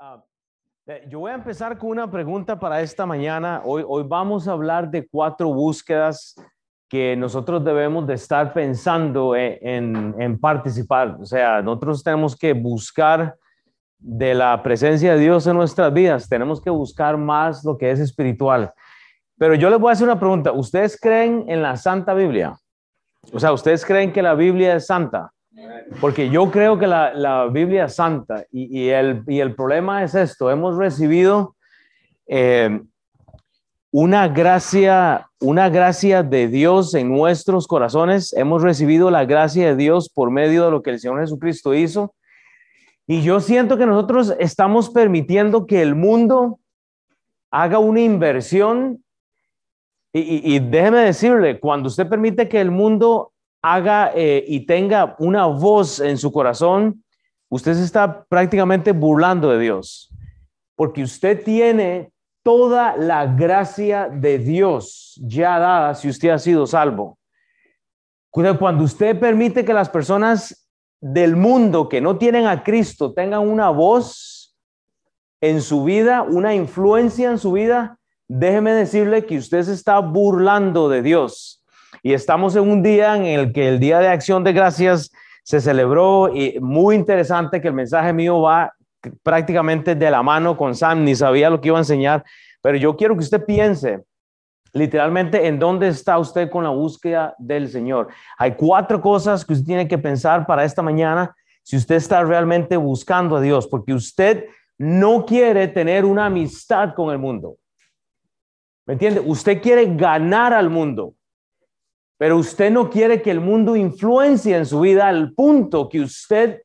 Ah, eh, yo voy a empezar con una pregunta para esta mañana. Hoy, hoy vamos a hablar de cuatro búsquedas que nosotros debemos de estar pensando e, en, en, participar. O sea, nosotros tenemos que buscar de la presencia de Dios en nuestras vidas. Tenemos que buscar más lo que es espiritual. Pero yo les voy a hacer una pregunta. ¿Ustedes creen en la Santa Biblia? O sea, ¿ustedes creen que la Biblia es santa? Porque yo creo que la, Biblia es santa y, el, el, problema es esto, hemos recibido eh, una gracia, una gracia de Dios en nuestros corazones, hemos recibido la gracia de Dios por medio de lo que el Señor Jesucristo hizo. Y yo siento que nosotros estamos permitiendo que el mundo haga una inversión. Y, y déjeme decirle, cuando usted permite que el mundo haga eh, y tenga una voz en su corazón, usted se está prácticamente burlando de Dios, porque usted tiene toda la gracia de Dios ya dada si usted ha sido salvo. Cuando usted permite que las personas del mundo que no tienen a Cristo tengan una voz en su vida, una influencia en su vida, déjeme decirle que usted se está burlando de Dios y estamos en un día en el que el Día de Acción de Gracias se celebró y muy interesante que el mensaje mío va prácticamente de la mano con Sam, ni sabía lo que iba a enseñar, pero yo quiero que usted piense literalmente en dónde está usted con la búsqueda del Señor. Hay cuatro cosas que usted tiene que pensar para esta mañana si usted está realmente buscando a Dios, porque usted no quiere tener una amistad con el mundo. ¿Me entiende? Usted quiere ganar al mundo. Pero usted no quiere que el mundo influencie en su vida al punto que usted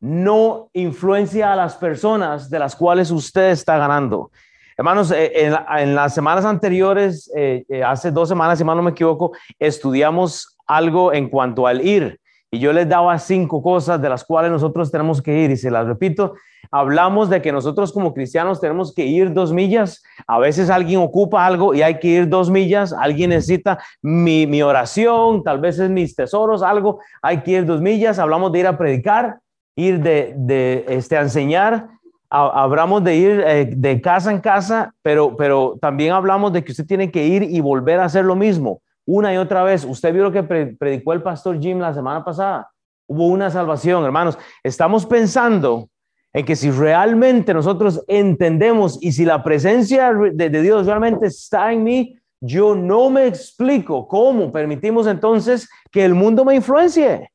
no influencia a las personas de las cuales usted está ganando. Hermanos, eh, en, las semanas anteriores, eh, eh, hace dos semanas, si mal no me equivoco, estudiamos algo en cuanto al ir. Y yo les daba cinco cosas de las cuales nosotros tenemos que ir. Y se las repito, hablamos de que nosotros como cristianos tenemos que ir dos millas. A veces alguien ocupa algo y hay que ir dos millas. Alguien necesita mi, mi oración, tal vez es mis tesoros, algo. Hay que ir dos millas. Hablamos de ir a predicar, ir de, de este, a enseñar. Hablamos de ir eh, de casa en casa, pero, pero también hablamos de que usted tiene que ir y volver a hacer lo mismo una y otra vez. Usted vio lo que predicó el pastor Jim la semana pasada. Hubo una salvación, hermanos. Estamos pensando en que si realmente nosotros entendemos y si la presencia de, Dios realmente está en mí, yo no me explico cómo permitimos entonces que el mundo me influencie.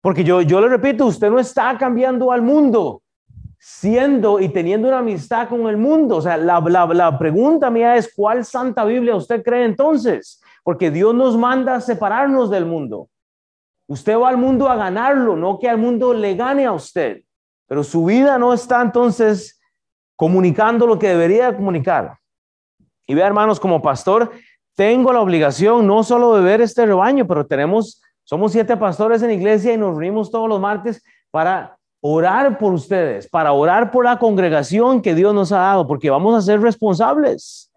Porque yo, yo le repito, usted no está cambiando al mundo siendo y teniendo una amistad con el mundo. O sea, la, la, la pregunta mía es, ¿cuál santa Biblia usted cree entonces? Porque Dios nos manda a separarnos del mundo. Usted va al mundo a ganarlo, no que al mundo le gane a usted, pero su vida no está entonces comunicando lo que debería comunicar. Y vea, hermanos, como pastor, tengo la obligación no solo de ver este rebaño, pero tenemos, somos siete pastores en iglesia y nos reunimos todos los martes para orar por ustedes, para orar por la congregación que Dios nos ha dado, porque vamos a ser responsables.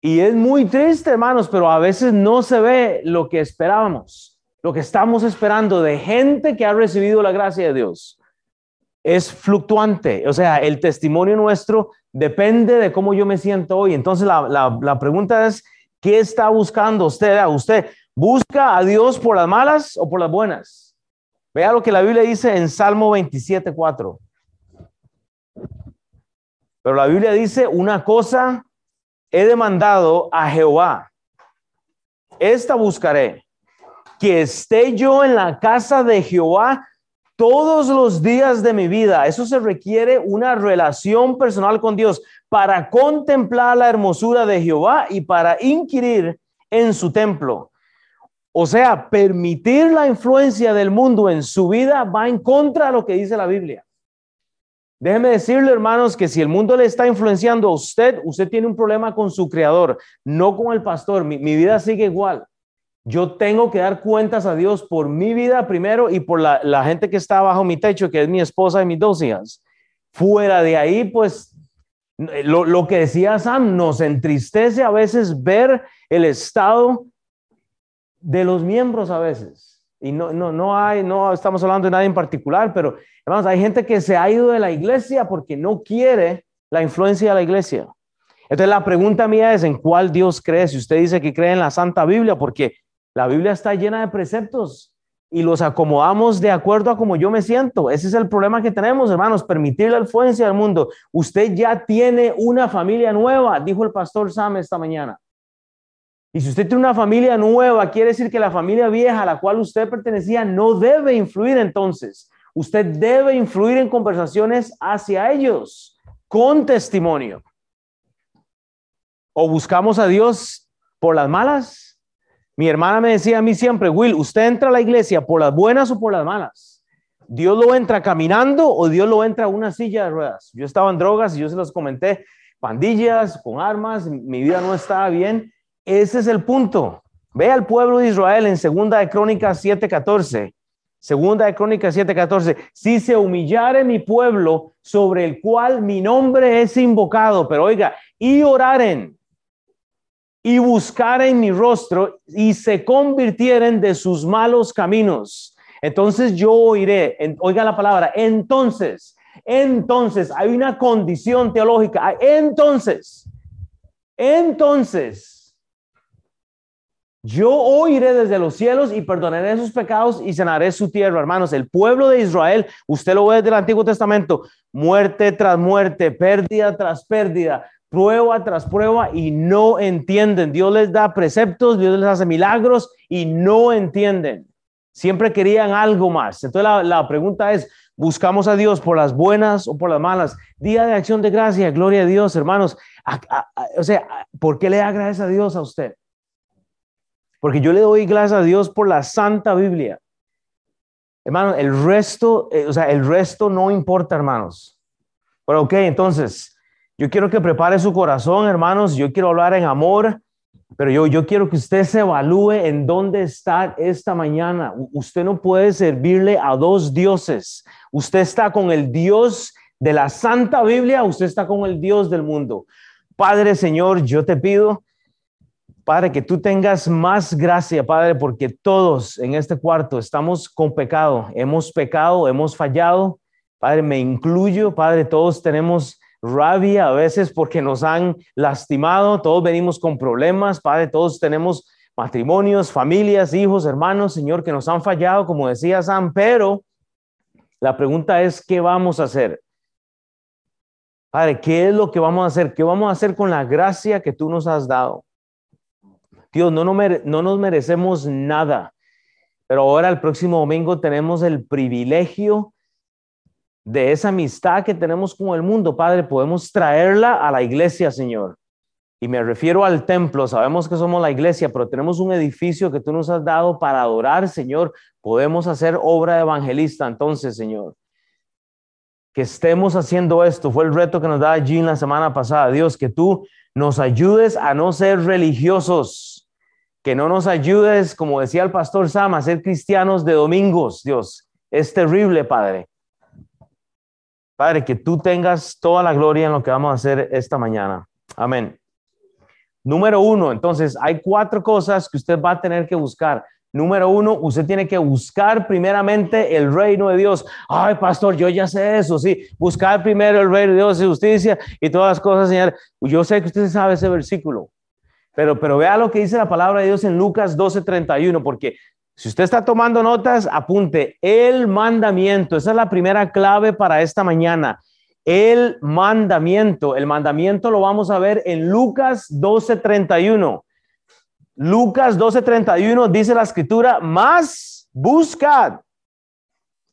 Y es muy triste, hermanos, pero a veces no se ve lo que esperábamos, lo que estamos esperando de gente que ha recibido la gracia de Dios. Es fluctuante, o sea, el testimonio nuestro depende de cómo yo me siento hoy. Entonces la, pregunta es, ¿qué está buscando usted? ¿Usted busca a Dios por las malas o por las buenas? Vea lo que la Biblia dice en Salmo 27, 4. Pero la Biblia dice una cosa he demandado a Jehová, esta buscaré, que esté yo en la casa de Jehová todos los días de mi vida. Eso se requiere una relación personal con Dios para contemplar la hermosura de Jehová y para inquirir en su templo. O sea, permitir la influencia del mundo en su vida va en contra de lo que dice la Biblia. Déjeme decirle, hermanos, que si el mundo le está influenciando a usted, usted tiene un problema con su creador, no con el pastor. Mi, vida sigue igual. Yo tengo que dar cuentas a Dios por mi vida primero y por la, gente que está bajo mi techo, que es mi esposa y mis dos hijas. Fuera de ahí, pues, lo, lo que decía Sam, nos entristece a veces ver el estado de los miembros a veces. Y no, no, no hay, no estamos hablando de nadie en particular, pero hermanos, hay gente que se ha ido de la iglesia porque no quiere la influencia de la iglesia. Entonces la pregunta mía es, ¿en cuál Dios cree? Si usted dice que cree en la Santa Biblia, porque la Biblia está llena de preceptos y los acomodamos de acuerdo a como yo me siento. Ese es el problema que tenemos, hermanos, permitir la influencia del mundo. Usted ya tiene una familia nueva, dijo el pastor Sam esta mañana. Y si usted tiene una familia nueva, quiere decir que la familia vieja a la cual usted pertenecía no debe influir entonces. Usted debe influir en conversaciones hacia ellos con testimonio. O buscamos a Dios por las malas mi hermana me decía a mí siempre, Will, ¿usted entra a la iglesia por las buenas o por las malas? ¿Dios lo entra caminando o Dios lo entra a una silla de ruedas? Yo estaba en drogas y yo se los comenté, pandillas, con armas, mi vida no estaba bien. Ese es el punto. Ve al pueblo de Israel en Segunda de Crónicas 7:14. Segunda de Crónicas 7:14. Si se humillare mi pueblo sobre el cual mi nombre es invocado, pero oiga, y oraren y buscaren mi rostro y se convirtieren de sus malos caminos. Entonces yo oiré, oiga la palabra, entonces, entonces, hay una condición teológica, entonces, entonces, yo oiré desde los cielos y perdonaré sus pecados y sanaré su tierra, hermanos. El pueblo de Israel, usted lo ve desde el Antiguo Testamento, muerte tras muerte, pérdida tras pérdida, prueba tras prueba y no entienden. Dios les da preceptos, Dios les hace milagros y no entienden. Siempre querían algo más. Entonces la, pregunta es, ¿buscamos a Dios por las buenas o por las malas? Día de acción de gracia, gloria a Dios, hermanos. o sea, ¿por qué le da gracias a Dios a usted? Porque yo le doy gracias a Dios por la Santa Biblia. Hermano, el resto, eh, o sea, el resto no importa, hermanos. Pero ok, entonces, yo quiero que prepare su corazón, hermanos. Yo quiero hablar en amor, pero yo, yo quiero que usted se evalúe en dónde está esta mañana. Usted no puede servirle a dos dioses. Usted está con el Dios de la Santa Biblia, usted está con el Dios del mundo. Padre, Señor, yo te pido, Padre, que tú tengas más gracia, Padre, porque todos en este cuarto estamos con pecado. Hemos pecado, hemos fallado. Padre, me incluyo, Padre, todos tenemos rabia a veces porque nos han lastimado, todos venimos con problemas, Padre, todos tenemos matrimonios, familias, hijos, hermanos, Señor, que nos han fallado, como decía Sam, pero la pregunta es, ¿qué vamos a hacer? Padre, ¿qué es lo que vamos a hacer? ¿Qué vamos a hacer con la gracia que tú nos has dado? Dios, no, no, no nos merecemos nada, pero ahora el próximo domingo tenemos el privilegio de esa amistad que tenemos con el mundo, Padre, podemos traerla a la iglesia, Señor. Y me refiero al templo, sabemos que somos la iglesia, pero tenemos un edificio que tú nos has dado para adorar, Señor. Podemos hacer obra de evangelista entonces, Señor. Que estemos haciendo esto, fue el reto que nos da Jean la semana pasada. Dios, que tú nos ayudes a no ser religiosos, que no nos ayudes, como decía el pastor Sam, a ser cristianos de domingos, Dios. Es terrible, Padre. Padre, que tú tengas toda la gloria en lo que vamos a hacer esta mañana. Amén. Número uno, entonces hay cuatro cosas que usted va a tener que buscar. Número uno, usted tiene que buscar primeramente el reino de Dios. Ay, pastor, yo ya sé eso, sí. Buscar primero el reino de Dios y justicia y todas las cosas, Señor. Yo sé que usted sabe ese versículo, pero, pero vea lo que dice la palabra de Dios en Lucas 12:31, porque si usted está tomando notas, apunte el mandamiento. Esa es la primera clave para esta mañana. El mandamiento. El mandamiento lo vamos a ver en Lucas 12:31. Lucas 12:31 dice la escritura, más buscad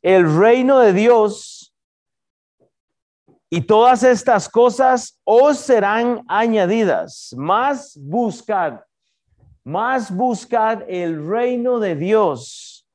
el reino de Dios y todas estas cosas os serán añadidas. Más buscad más buscad el reino de Dios.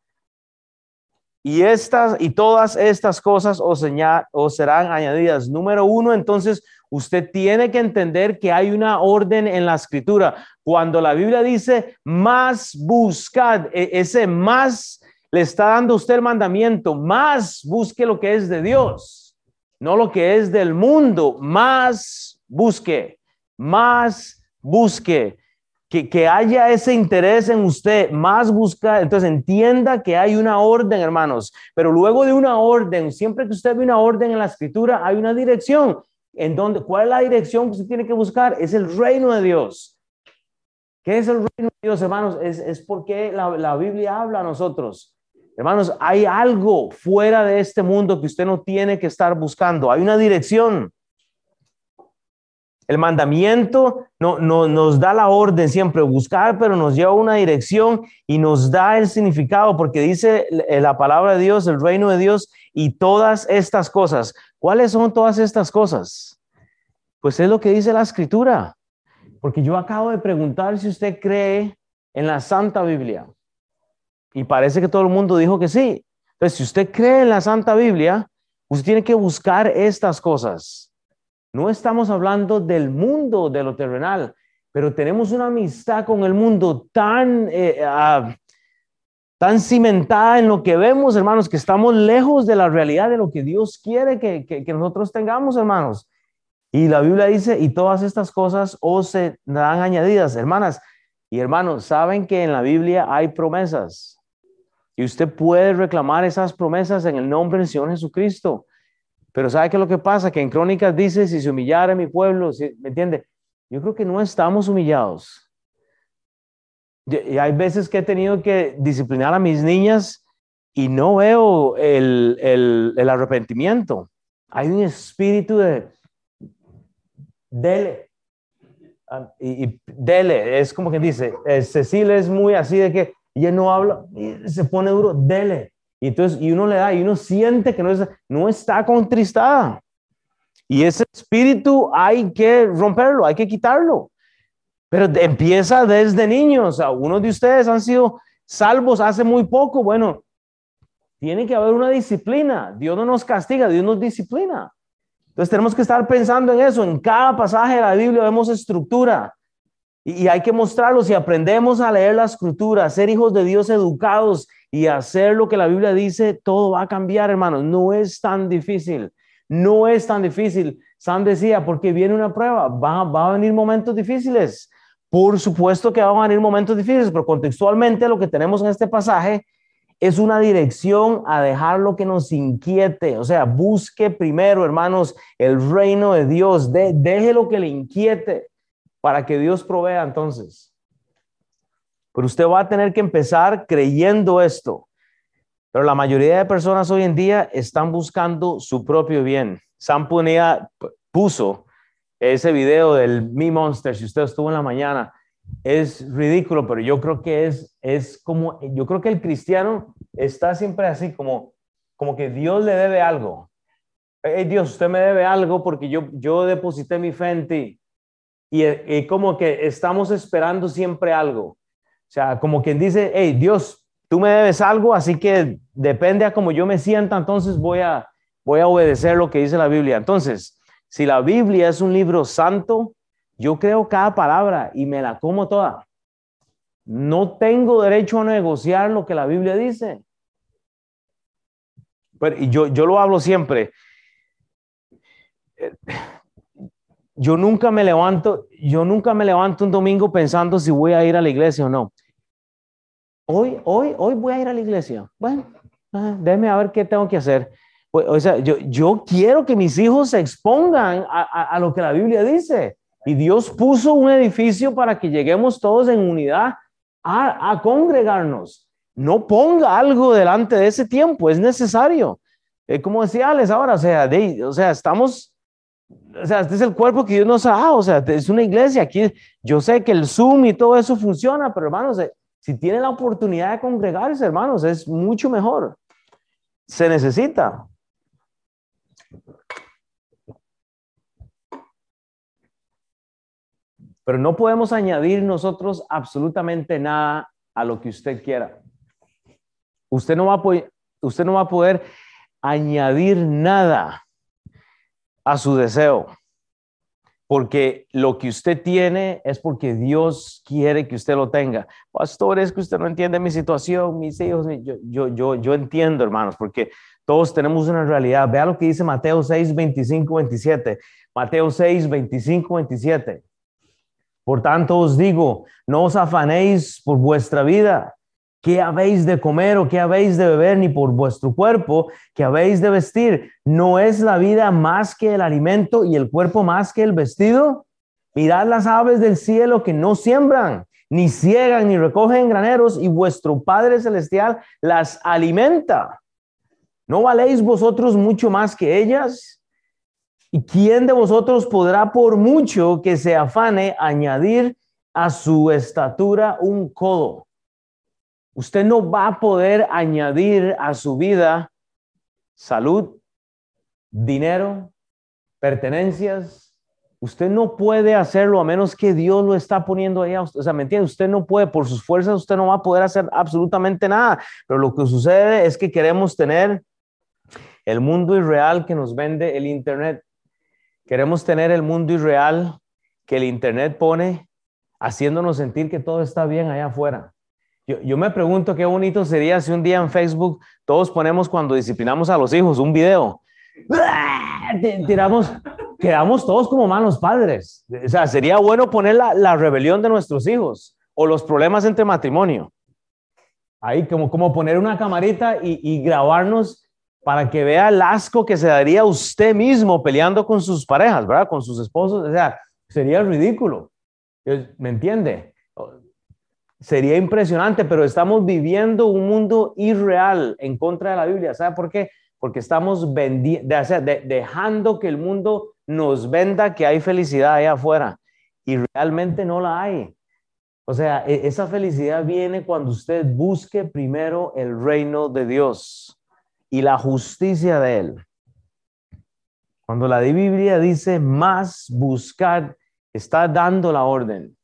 Y estas y todas estas cosas os, os serán añadidas. Número uno, entonces usted tiene que entender que hay una orden en la escritura. Cuando la Biblia dice más buscad, e, ese más le está dando usted el mandamiento, más busque lo que es de Dios, no lo que es del mundo, más busque, más busque. que, que, haya ese interés en usted, más buscar, entonces entienda que hay una orden, hermanos, pero luego de una orden, siempre que usted ve una orden en la escritura, hay una dirección. ¿En donde, ¿Cuál es la dirección que usted tiene que buscar? Es el reino de Dios. ¿Qué es el reino de Dios, hermanos? Es, es porque la, la Biblia habla a nosotros. Hermanos, hay algo fuera de este mundo que usted no tiene que estar buscando. Hay una dirección. El mandamiento no, no, nos da la orden siempre buscar, pero nos lleva una dirección y nos da el significado, porque dice la palabra de Dios, el reino de Dios y todas estas cosas. ¿Cuáles son todas estas cosas? Pues es lo que dice la escritura. Porque yo acabo de preguntar si usted cree en la Santa Biblia. Y parece que todo el mundo dijo que sí. Entonces, si usted cree en la Santa Biblia, usted tiene que buscar estas cosas. No estamos hablando del mundo de lo terrenal, pero tenemos una amistad con el mundo tan, eh, ah, tan cimentada en lo que vemos, hermanos, que estamos lejos de la realidad de lo que Dios quiere que, nosotros tengamos, hermanos. Y la Biblia dice, y todas estas cosas os se dan añadidas, hermanas y hermanos, saben que en la Biblia hay promesas. Y usted puede reclamar esas promesas en el nombre del Señor Jesucristo. Pero ¿sabe qué es lo que pasa? Que en Crónicas dice, si se humillara mi pueblo, ¿me entiende? Yo creo que no estamos humillados. Y hay veces que he tenido que disciplinar a mis niñas y no veo el, el, el arrepentimiento. Hay un espíritu de dele. Ah, y, y, dele, es como que dice, eh, Cecilia es muy así de que ella no habla, y se pone duro, dele. Y entonces, y uno le da, y uno siente que no, es, no está contristada. Y ese espíritu hay que romperlo, hay que quitarlo. Pero empieza desde niños. Algunos de ustedes han sido salvos hace muy poco. Bueno, tiene que haber una disciplina. Dios no nos castiga, Dios nos disciplina. Entonces tenemos que estar pensando en eso. En cada pasaje de la Biblia vemos estructura. Y, hay que mostrarlo. Si aprendemos a leer la escritura, ser hijos de Dios educados y hacer lo que la Biblia dice, todo va a cambiar, hermanos. No es tan difícil. No es tan difícil. Sam decía, porque viene una prueba, va, va a venir momentos difíciles. Por supuesto que van a venir momentos difíciles, pero contextualmente lo que tenemos en este pasaje es una dirección a dejar lo que nos inquiete. O sea, busque primero, hermanos, el reino de Dios. De, deje lo que le inquiete para que Dios provea entonces. Pero usted va a tener que empezar creyendo esto. Pero la mayoría de personas hoy en día están buscando su propio bien. Sam ponía, puso ese video del Me Monster, si usted estuvo en la mañana, es ridículo, pero yo creo que es, es como, yo creo que el cristiano está siempre así, como, como que Dios le debe algo. Hey, Dios, usted me debe algo porque yo, yo deposité mi fe en ti. Y, y como que estamos esperando siempre algo. O sea, como quien dice, hey, Dios, tú me debes algo, así que depende a cómo yo me sienta, entonces voy a, voy a obedecer lo que dice la Biblia. Entonces, si la Biblia es un libro santo, yo creo cada palabra y me la como toda. No tengo derecho a negociar lo que la Biblia dice. Pero, y yo, yo lo hablo siempre yo nunca me levanto, yo nunca me levanto un domingo pensando si voy a ir a la iglesia o no. Hoy, hoy, hoy voy a ir a la iglesia. Bueno, ah, déjeme a ver qué tengo que hacer. Pues, o sea, yo, yo quiero que mis hijos se expongan a, a, lo que la Biblia dice. Y Dios puso un edificio para que lleguemos todos en unidad a, a congregarnos. No ponga algo delante de ese tiempo, es necesario. Eh, como decía Alex ahora, o sea, de, o sea, estamos o sea, este es el cuerpo que Dios nos ha dado, o sea, es una iglesia. Aquí yo sé que el Zoom y todo eso funciona, pero hermanos, eh, si tienen la oportunidad de congregarse, hermanos, es mucho mejor. Se necesita. Pero no podemos añadir nosotros absolutamente nada a lo que usted quiera. Usted no va a, usted no va a poder añadir nada a su deseo. Porque lo que usted tiene es porque Dios quiere que usted lo tenga. Pastor, es que usted no entiende mi situación, mis hijos. Yo, yo, yo, yo entiendo, hermanos, porque todos tenemos una realidad. Vea lo que dice Mateo 6, 25, 27. Mateo 6, 25, 27. Por tanto os digo, no os afanéis por vuestra vida, qué habéis de comer o qué habéis de beber, ni por vuestro cuerpo, qué habéis de vestir. ¿No es la vida más que el alimento y el cuerpo más que el vestido? Mirad las aves del cielo que no siembran, ni ciegan, ni recogen graneros, y vuestro Padre Celestial las alimenta. ¿No valéis vosotros mucho más que ellas? ¿Y quién de vosotros podrá, por mucho que se afane, añadir a su estatura un codo? Usted no va a poder añadir a su vida salud, dinero, pertenencias. Usted no puede hacerlo a menos que Dios lo está poniendo ahí. O sea, ¿me entiende? Usted no puede, por sus fuerzas, usted no va a poder hacer absolutamente nada. Pero lo que sucede es que queremos tener el mundo irreal que nos vende el Internet. Queremos tener el mundo irreal que el Internet pone haciéndonos sentir que todo está bien allá afuera. Yo, me pregunto qué bonito sería si un día en Facebook todos ponemos cuando disciplinamos a los hijos un video. Tiramos, quedamos todos como malos padres. O sea, sería bueno poner la, rebelión de nuestros hijos o los problemas entre matrimonio. Ahí como, como poner una camarita y, y grabarnos para que vea el asco que se daría usted mismo peleando con sus parejas, ¿verdad? Con sus esposos. O sea, sería ridículo. ¿Me entiende? Sería impresionante, pero estamos viviendo un mundo irreal en contra de la Biblia. ¿Sabe por qué? Porque estamos dejando que el mundo nos venda que hay felicidad allá afuera y realmente no la hay. O sea, e, esa felicidad viene cuando usted busque primero el reino de Dios y la justicia de Él. Cuando la Biblia dice más buscar, está dando la orden.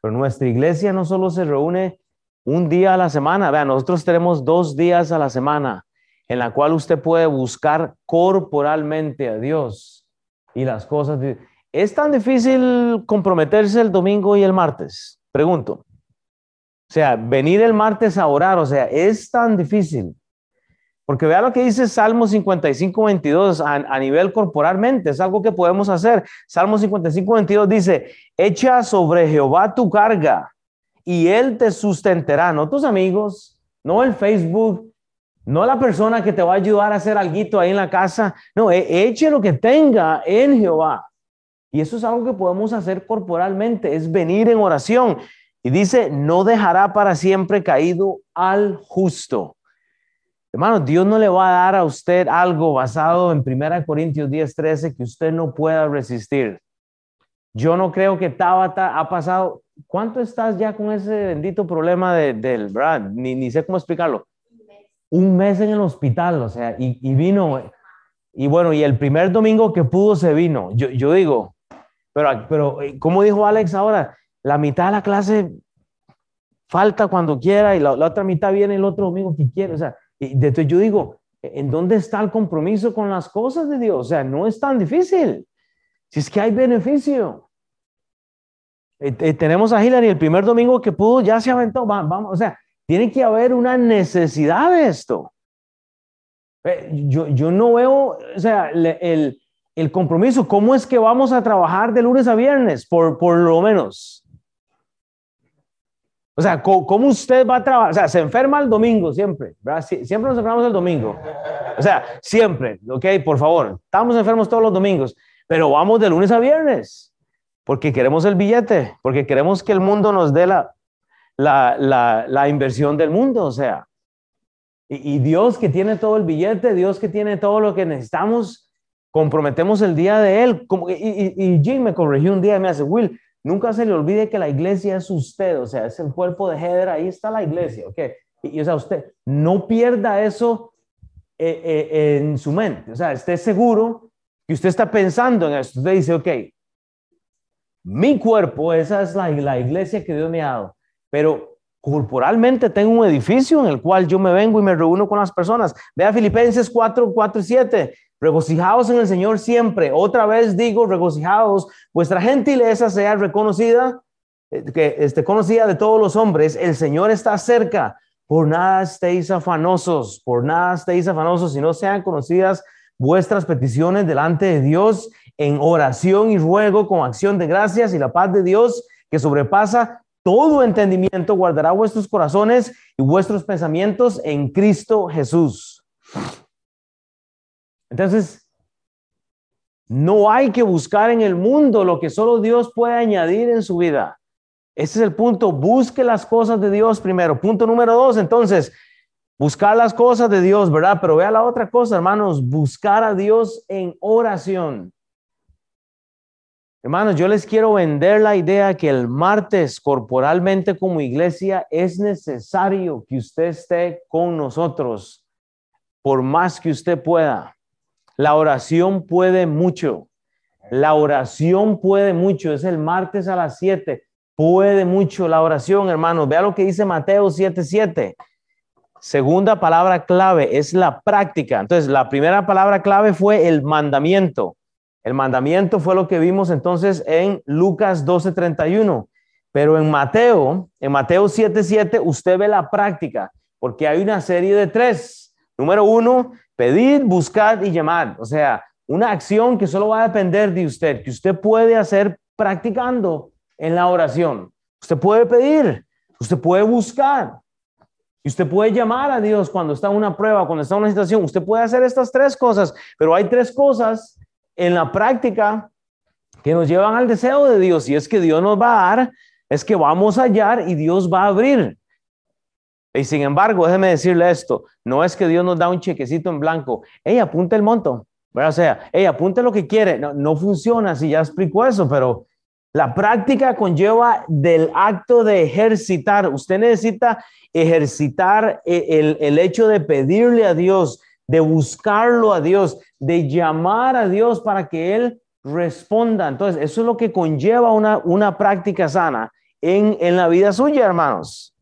Pero nuestra iglesia no solo se reúne un día a la semana, vean, nosotros tenemos dos días a la semana en la cual usted puede buscar corporalmente a Dios y las cosas. ¿Es tan difícil comprometerse el domingo y el martes? Pregunto. O sea, venir el martes a orar, o sea, es tan difícil. Porque vea lo que dice Salmo 55, 22 a, nivel corporalmente, es algo que podemos hacer. Salmo 55, 22 dice, echa sobre Jehová tu carga y él te sustentará, no tus amigos, no el Facebook, no la persona que te va a ayudar a hacer algo ahí en la casa, no, e, eche lo que tenga en Jehová. Y eso es algo que podemos hacer corporalmente, es venir en oración. Y dice, no dejará para siempre caído al justo. Hermano, Dios no le va a dar a usted algo basado en 1 Corintios 10, 13 que usted no pueda resistir. Yo no creo que Tabata ha pasado. ¿Cuánto estás ya con ese bendito problema del Brad? Ni, ni sé cómo explicarlo. Un mes en el hospital, o sea, y, y, vino. Y bueno, y el primer domingo que pudo se vino. Yo, yo digo, pero, pero, ¿cómo dijo Alex ahora? La mitad de la clase falta cuando quiera y la, la otra mitad viene el otro domingo que quiere. O sea, y entonces yo digo, ¿en dónde está el compromiso con las cosas de Dios? O sea, no es tan difícil. Si es que hay beneficio. Eh, eh, tenemos a Hillary el primer domingo que pudo, ya se aventó. vamos, o sea, tiene que haber una necesidad de esto. Eh, yo, yo no veo, o sea, el, el, compromiso. ¿Cómo es que vamos a trabajar de lunes a viernes? Por, por lo menos. O sea, ¿cómo usted va a trabajar? O sea, se enferma el domingo siempre, ¿verdad? siempre nos enfermamos el domingo. O sea, siempre, ¿ok? Por favor, estamos enfermos todos los domingos, pero vamos de lunes a viernes, porque queremos el billete, porque queremos que el mundo nos dé la, la, la, la inversión del mundo, o sea. Y, Dios que tiene todo el billete, Dios que tiene todo lo que necesitamos, comprometemos el día de Él. Como, y, y, y Jim me corrigió un día y me hace, Will, Nunca se le olvide que la iglesia es usted, o sea, es el cuerpo de Heder, ahí está la iglesia, ¿ok? Y, o sea, usted no pierda eso eh, eh, en su mente, o sea, esté seguro que usted está pensando en esto. Usted dice, ok, mi cuerpo, esa es la, la iglesia que Dios me ha dado, pero corporalmente tengo un edificio en el cual yo me vengo y me reúno con las personas. Vea Filipenses 4, 4 y 7. Regocijaos en el Señor siempre. Otra vez digo, regocijaos. Vuestra gentileza sea reconocida, eh, que esté conocida de todos los hombres. El Señor está cerca. Por nada estéis afanosos, por nada estéis afanosos, si no sean conocidas vuestras peticiones delante de Dios en oración y ruego con acción de gracias y la paz de Dios que sobrepasa todo entendimiento guardará vuestros corazones y vuestros pensamientos en Cristo Jesús. Entonces, no hay que buscar en el mundo lo que solo Dios puede añadir en su vida. Ese es el punto. Busque las cosas de Dios primero. Punto número dos, entonces, buscar las cosas de Dios, ¿verdad? Pero vea la otra cosa, hermanos, buscar a Dios en oración. Hermanos, yo les quiero vender la idea que el martes corporalmente como iglesia es necesario que usted esté con nosotros por más que usted pueda. La oración puede mucho. La oración puede mucho. Es el martes a las 7. Puede mucho la oración, hermanos. Vea lo que dice Mateo 7:7. Segunda palabra clave es la práctica. Entonces, la primera palabra clave fue el mandamiento. El mandamiento fue lo que vimos entonces en Lucas 12:31. Pero en Mateo, en Mateo 7:7, usted ve la práctica, porque hay una serie de tres. Número uno, Pedir, buscar y llamar. O sea, una acción que solo va a depender de usted, que usted puede hacer practicando en la oración. Usted puede pedir, usted puede buscar, y usted puede llamar a Dios cuando está una prueba, cuando está una situación. Usted puede hacer estas tres cosas, pero hay tres cosas en la práctica que nos llevan al deseo de Dios. Y es que Dios nos va a dar, es que vamos a hallar y Dios va a abrir. Y sin embargo, déjeme decirle esto, no es que Dios nos da un chequecito en blanco, hey, apunte el monto, o sea, hey, apunte lo que quiere, no, no funciona, si ya explico eso, pero la práctica conlleva del acto de ejercitar, usted necesita ejercitar e, el, el hecho de pedirle a Dios, de buscarlo a Dios, de llamar a Dios para que Él responda. Entonces, eso es lo que conlleva una, una práctica sana en, en la vida suya, hermanos.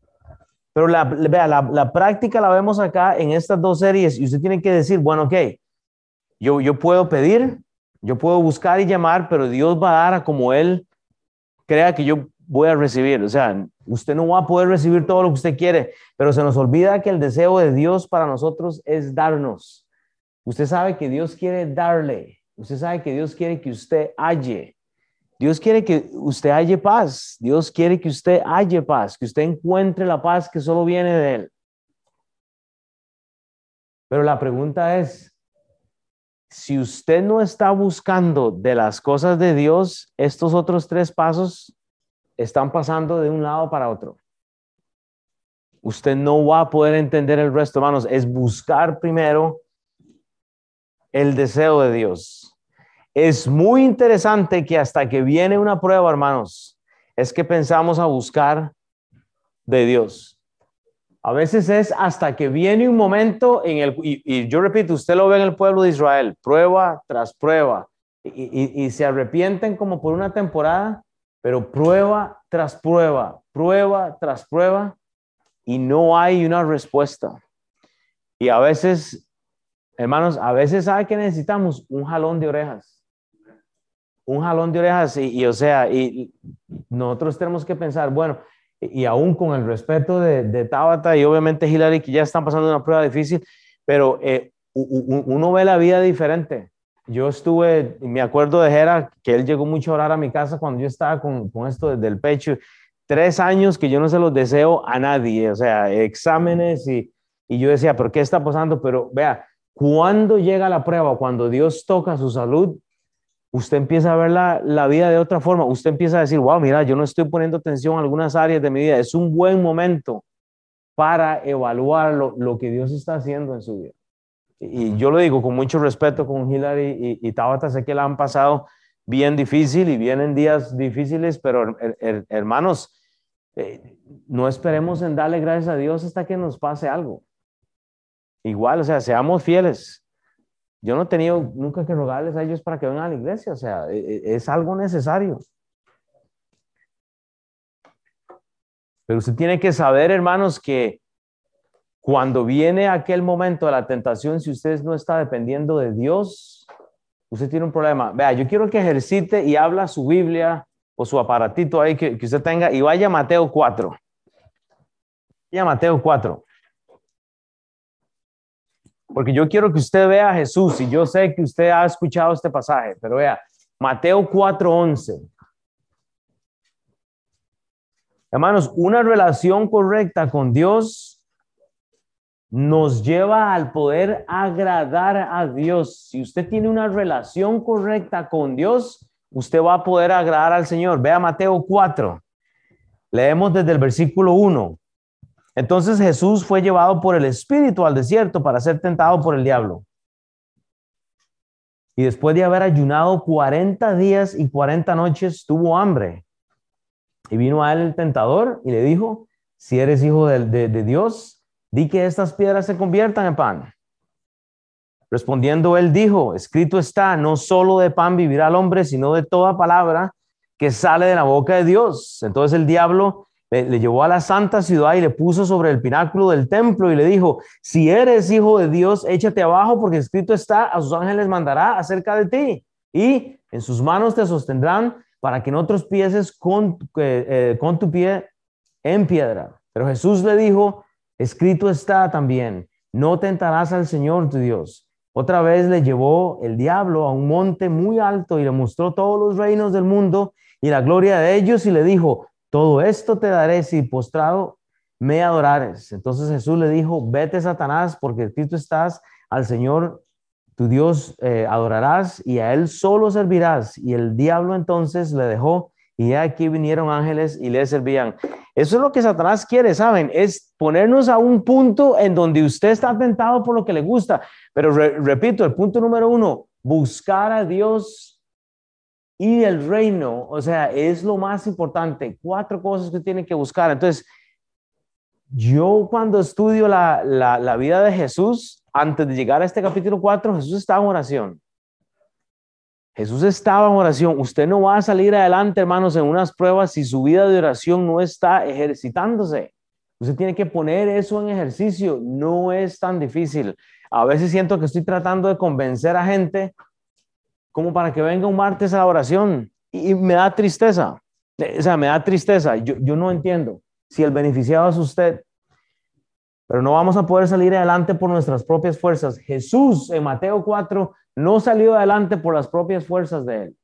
Pero la, vea, la, práctica la vemos acá en estas dos series y usted tiene que decir, bueno, ok, yo, yo puedo pedir, yo puedo buscar y llamar, pero Dios va a dar a como Él crea que yo voy a recibir. O sea, usted no va a poder recibir todo lo que usted quiere, pero se nos olvida que el deseo de Dios para nosotros es darnos. Usted sabe que Dios quiere darle. Usted sabe que Dios quiere que usted halle. Dios quiere que usted halle paz. Dios quiere que usted halle paz, que usted encuentre la paz que solo viene de Él. Pero la pregunta es, si usted no está buscando de las cosas de Dios, estos otros tres pasos están pasando de un lado para otro. Usted no va a poder entender el resto, hermanos. Es buscar primero el deseo de Dios. Es muy interesante que hasta que viene una prueba, hermanos, es que pensamos a buscar de Dios. A veces es hasta que viene un momento en el, y, yo repito, usted lo ve en el pueblo de Israel, prueba tras prueba, y, y se arrepienten como por una temporada, pero prueba tras prueba, prueba tras prueba, y no hay una respuesta. Y a veces, hermanos, a veces sabe que necesitamos un jalón de orejas un jalón de orejas y, o sea, y nosotros tenemos que pensar, bueno, y aún con el respeto de, de Tabata y obviamente Hillary, que ya están pasando una prueba difícil, pero eh, uno ve la vida diferente. Yo estuve, me acuerdo de Jera, que él llegó mucho a orar a mi casa cuando yo estaba con, con esto desde el pecho. Tres años que yo no se los deseo a nadie, o sea, exámenes y, y yo decía, ¿pero qué está pasando? Pero vea, cuando llega la prueba, cuando Dios toca su salud, usted empieza a ver la, vida de otra forma. Usted empieza a decir, wow, mira, yo no estoy poniendo atención a algunas áreas de mi vida. Es un buen momento para evaluar lo, que Dios está haciendo en su vida. Y, yo lo digo con mucho respeto con Hillary y, y, Tabata, sé que la han pasado bien difícil y vienen días difíciles, pero hermanos, eh, no esperemos en darle gracias a Dios hasta que nos pase algo. Igual, o sea, seamos fieles. Yo no he tenido nunca que rogarles a ellos para que vengan a la iglesia, o sea, e, e, es algo necesario. Pero usted tiene que saber, hermanos, que cuando viene aquel momento de la tentación, si usted no está dependiendo de Dios, usted tiene un problema. Vea, yo quiero que ejercite y habla su Biblia o su aparatito ahí que, usted tenga y vaya a Mateo 4. Vaya a Mateo 4. Porque yo quiero que usted vea a Jesús y yo sé que usted ha escuchado este pasaje, pero vea, Mateo 4:11. Hermanos, una relación correcta con Dios nos lleva al poder agradar a Dios. Si usted tiene una relación correcta con Dios, usted va a poder agradar al Señor. Vea Mateo 4. Leemos desde el versículo 1. Entonces Jesús fue llevado por el Espíritu al desierto para ser tentado por el diablo. Y después de haber ayunado 40 días y 40 noches, tuvo hambre. Y vino a él el tentador y le dijo, si eres hijo de, Dios, di que estas piedras se conviertan en pan. Respondiendo él dijo, escrito está, no solo de pan vivirá el hombre, sino de toda palabra que sale de la boca de Dios. Entonces el diablo le, llevó a la santa ciudad y le puso sobre el pináculo del templo y le dijo, si eres hijo de Dios, échate abajo porque escrito está, a sus ángeles mandará acerca de ti y en sus manos te sostendrán para que no tropieces con, eh, con tu pie en piedra. Pero Jesús le dijo, escrito está también, no tentarás al Señor tu Dios. Otra vez le llevó el diablo a un monte muy alto y le mostró todos los reinos del mundo y la gloria de ellos y le dijo, todo esto te daré si postrado me adorares. Entonces Jesús le dijo, vete Satanás, porque escrito estás, al Señor tu Dios eh, adorarás y a Él solo servirás. Y el diablo entonces le dejó y aquí vinieron ángeles y le servían. Eso es lo que Satanás quiere, ¿saben? Es ponernos a un punto en donde usted está tentado por lo que le gusta. Pero repito, el punto número uno, buscar a Dios y el reino, o sea, es lo más importante. Cuatro cosas que tienen que buscar. Entonces, yo cuando estudio la, la, vida de Jesús, antes de llegar a este capítulo 4, Jesús estaba en oración. Jesús estaba en oración. Usted no va a salir adelante, hermanos, en unas pruebas si su vida de oración no está ejercitándose. Usted tiene que poner eso en ejercicio. No es tan difícil. A veces siento que estoy tratando de convencer a gente como para que venga un martes a la oración. Y, me da tristeza. O sea, me da tristeza. Yo, yo no entiendo si el beneficiado es usted. Pero no vamos a poder salir adelante por nuestras propias fuerzas. Jesús en Mateo 4 no salió adelante por las propias fuerzas de él.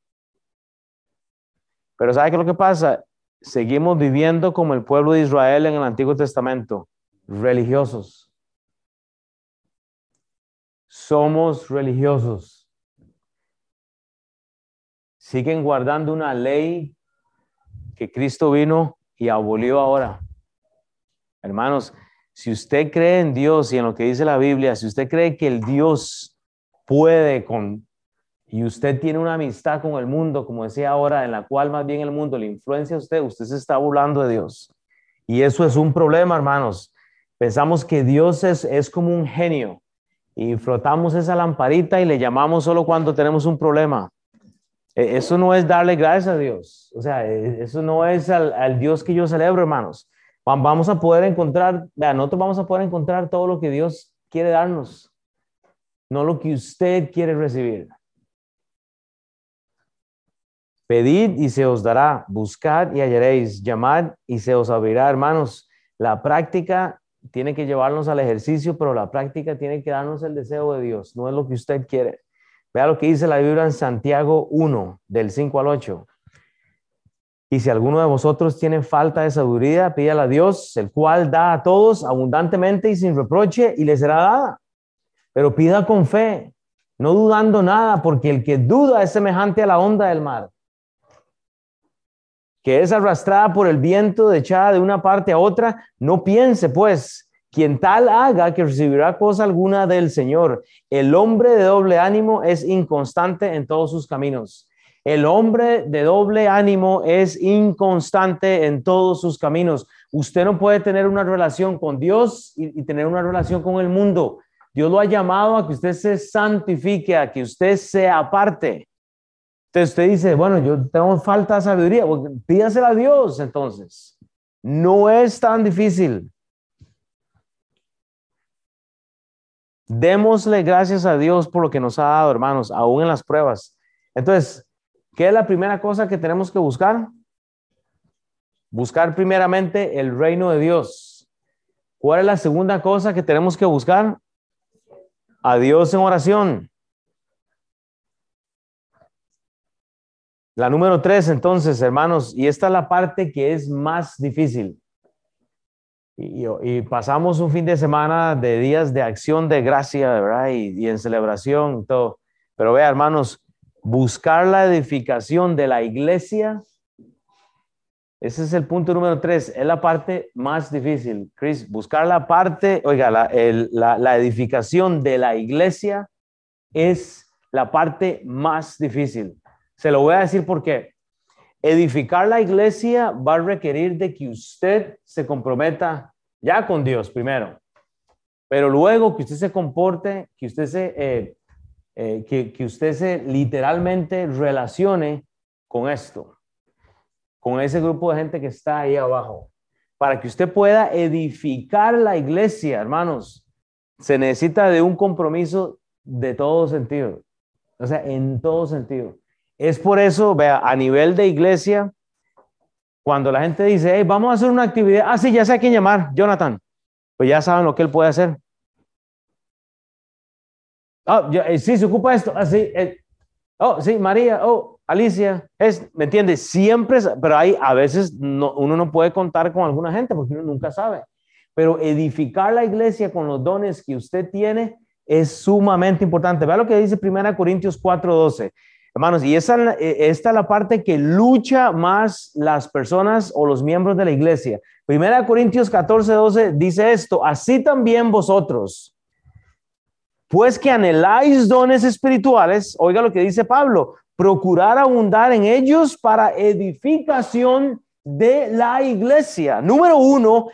Pero ¿sabe qué es lo que pasa? Seguimos viviendo como el pueblo de Israel en el Antiguo Testamento, religiosos. Somos religiosos siguen guardando una ley que Cristo vino y abolió ahora. Hermanos, si usted cree en Dios y en lo que dice la Biblia, si usted cree que el Dios puede con y usted tiene una amistad con el mundo, como decía ahora, en la cual más bien el mundo le influencia a usted, usted se está burlando de Dios. Y eso es un problema, hermanos. Pensamos que Dios es, es como un genio y frotamos esa lamparita y le llamamos solo cuando tenemos un problema. E, eso no es darle gracias a Dios. O sea, e, eso no es al, Dios que yo celebro, hermanos. Vamos a poder encontrar, nosotros vamos a poder encontrar todo lo que Dios quiere darnos, no lo que usted quiere recibir. Pedid y se os dará, buscad y hallaréis, llamad y se os abrirá, hermanos. La práctica tiene que llevarnos al ejercicio, pero la práctica tiene que darnos el deseo de Dios, no es lo que usted quiere. Vea lo que dice la Biblia en Santiago 1, del 5 al 8. Y si alguno de vosotros tiene falta de sabiduría, pídala a Dios, el cual da a todos abundantemente y sin reproche, y le será dada. Pero pida con fe, no dudando nada, porque el que duda es semejante a la onda del mar, que es arrastrada por el viento, echada de una parte a otra. No piense, pues, quien tal haga que recibirá cosa alguna del Señor. El hombre de doble ánimo es inconstante en todos sus caminos. El hombre de doble ánimo es inconstante en todos sus caminos. Usted no puede tener una relación con Dios y, tener una relación con el mundo. Dios lo ha llamado a que usted se santifique, a que usted sea aparte. Entonces usted dice, bueno, yo tengo falta de sabiduría. pídasela a Dios entonces. No es tan difícil. Démosle gracias a Dios por lo que nos ha dado, hermanos, aún en las pruebas. Entonces, ¿qué es la primera cosa que tenemos que buscar? Buscar primeramente el reino de Dios. ¿Cuál es la segunda cosa que tenemos que buscar? a Dios en oración. La número tres, entonces, hermanos, y esta es la parte que es más difícil. Y, pasamos un fin de semana de días de acción de gracia, ¿verdad? Y, en celebración, todo. Pero vea, hermanos, buscar la edificación de la iglesia, ese es el punto número tres, es la parte más difícil. Chris, buscar la parte, oiga, la, la edificación de la iglesia es la parte más difícil. Se lo voy a decir porque edificar la iglesia va a requerir de que usted se comprometa ya con Dios primero, pero luego que usted se comporte, que usted se, eh, eh, que, que usted se literalmente relacione con esto, con ese grupo de gente que está ahí abajo, para que usted pueda edificar la iglesia, hermanos. Se necesita de un compromiso de todo sentido, o sea, en todo sentido. Es por eso, vea, a nivel de iglesia, cuando la gente dice, hey, vamos a hacer una actividad, ah, sí, ya sé a quién llamar, Jonathan, pues ya saben lo que él puede hacer. Oh, sí, se ocupa esto, así. Ah, oh, sí, María, oh, Alicia, es, ¿me entiendes? Siempre, pero hay, a veces uno no puede contar con alguna gente porque uno nunca sabe. Pero edificar la iglesia con los dones que usted tiene es sumamente importante. Vea lo que dice 1 Corintios 4:12. Hermanos, y esa, e, esta es la parte que lucha más las personas o los miembros de la iglesia. Primera Corintios 14, 12 dice esto, así también vosotros, pues que anheláis dones espirituales, oiga lo que dice Pablo, procurar abundar en ellos para edificación de la iglesia. Número uno,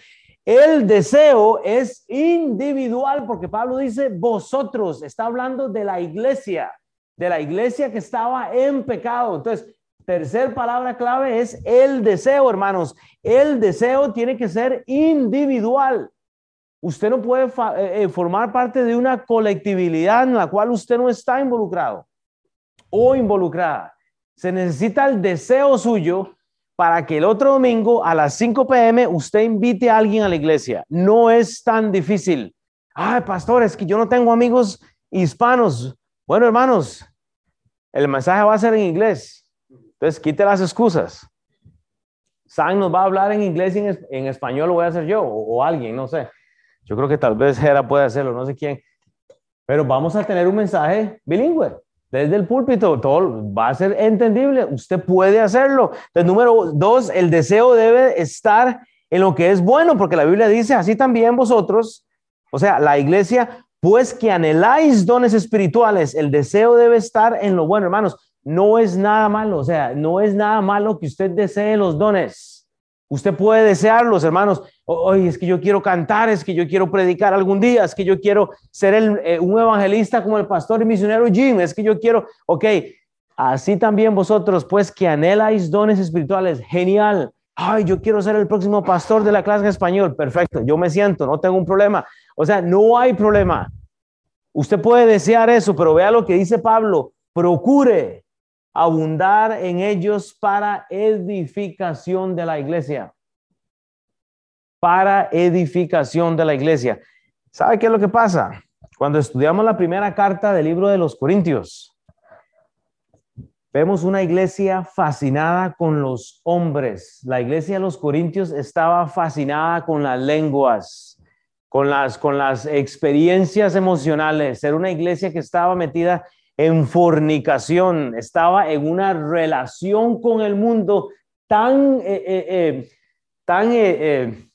el deseo es individual, porque Pablo dice vosotros, está hablando de la iglesia de la iglesia que estaba en pecado. Entonces, tercer palabra clave es el deseo, hermanos. El deseo tiene que ser individual. Usted no puede eh, eh, formar parte de una colectividad en la cual usted no está involucrado o involucrada. Se necesita el deseo suyo para que el otro domingo a las 5 pm usted invite a alguien a la iglesia. No es tan difícil. Ay, pastor, es que yo no tengo amigos hispanos. Bueno, hermanos, el mensaje va a ser en inglés. Entonces, quite las excusas. Sam nos va a hablar en inglés y en, español lo voy a hacer yo o, alguien, no sé. Yo creo que tal vez Hera puede hacerlo, no sé quién. Pero vamos a tener un mensaje bilingüe desde el púlpito. Todo va a ser entendible. Usted puede hacerlo. Entonces, número dos, el deseo debe estar en lo que es bueno, porque la Biblia dice, así también vosotros, o sea, la iglesia pues que anheláis dones espirituales, el deseo debe estar en lo bueno, hermanos. No es nada malo, o sea, no es nada malo que usted desee los dones. Usted puede desearlos, hermanos. Hoy es que yo quiero cantar, es que yo quiero predicar algún día, es que yo quiero ser eh, un evangelista como el pastor y misionero Jim, es que yo quiero, ok, así también vosotros, pues que anheláis dones espirituales, genial. Ay, yo quiero ser el próximo pastor de la clase de español, perfecto, yo me siento, no tengo un problema. O sea, no hay problema. Usted puede desear eso, pero vea lo que dice Pablo. Procure abundar en ellos para edificación de la iglesia. Para edificación de la iglesia. ¿Sabe qué es lo que pasa? Cuando estudiamos la primera carta del libro de los Corintios, vemos una iglesia fascinada con los hombres. La iglesia de los Corintios estaba fascinada con las lenguas con las, con las experiencias emocionales. Era una iglesia que estaba metida en fornicación, estaba en una relación con el mundo tan, eh, eh, eh, tan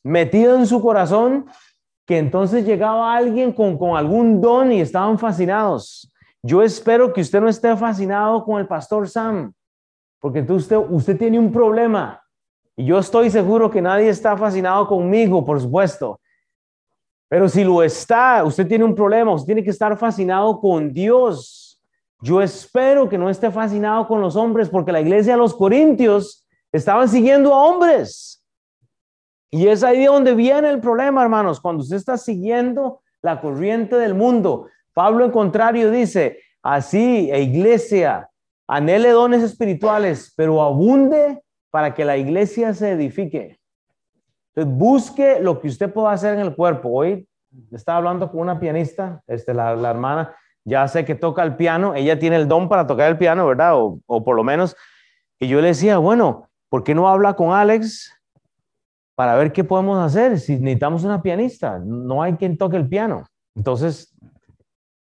metida en su corazón que entonces llegaba alguien con, con algún don y estaban fascinados. Yo espero que usted no esté fascinado con el pastor Sam, porque usted, usted tiene un problema. Y yo estoy seguro que nadie está fascinado conmigo, por supuesto. Pero si lo está, usted tiene un problema, usted tiene que estar fascinado con Dios. Yo espero que no esté fascinado con los hombres, porque la iglesia de los Corintios estaban siguiendo a hombres. Y es ahí donde viene el problema, hermanos, cuando usted está siguiendo la corriente del mundo. Pablo, en contrario, dice, así, e iglesia, anhele dones espirituales, pero abunde para que la iglesia se edifique. Entonces, busque lo que usted pueda hacer en el cuerpo. Hoy estaba hablando con una pianista, este, la, la hermana, ya sé que toca el piano, ella tiene el don para tocar el piano, ¿verdad? O, por lo menos, y yo le decía, bueno, ¿por qué no habla con Alex para ver qué podemos hacer? Si necesitamos una pianista, no hay quien toque el piano. Entonces,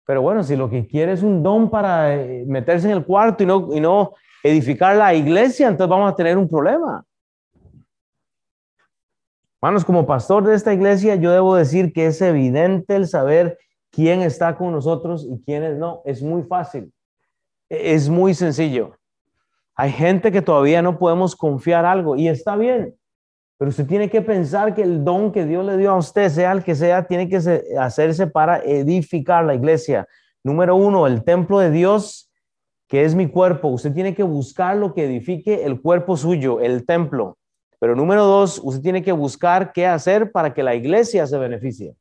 pero bueno, si lo que quiere es un don para eh, meterse en el cuarto y no, y no edificar la iglesia, entonces vamos a tener un problema. Hermanos, como pastor de esta iglesia, yo debo decir que es evidente el saber quién está con nosotros y quiénes no. Es muy fácil. E-, es muy sencillo. Hay gente que todavía no podemos confiar algo y está bien. Pero usted tiene que pensar que el don que Dios le dio a usted, sea el que sea, tiene que hacerse para edificar la iglesia. Número uno, el templo de Dios, que es mi cuerpo. Usted tiene que buscar lo que edifique el cuerpo suyo, el templo. Pero número dos, usted tiene que buscar qué hacer para que la iglesia se beneficie.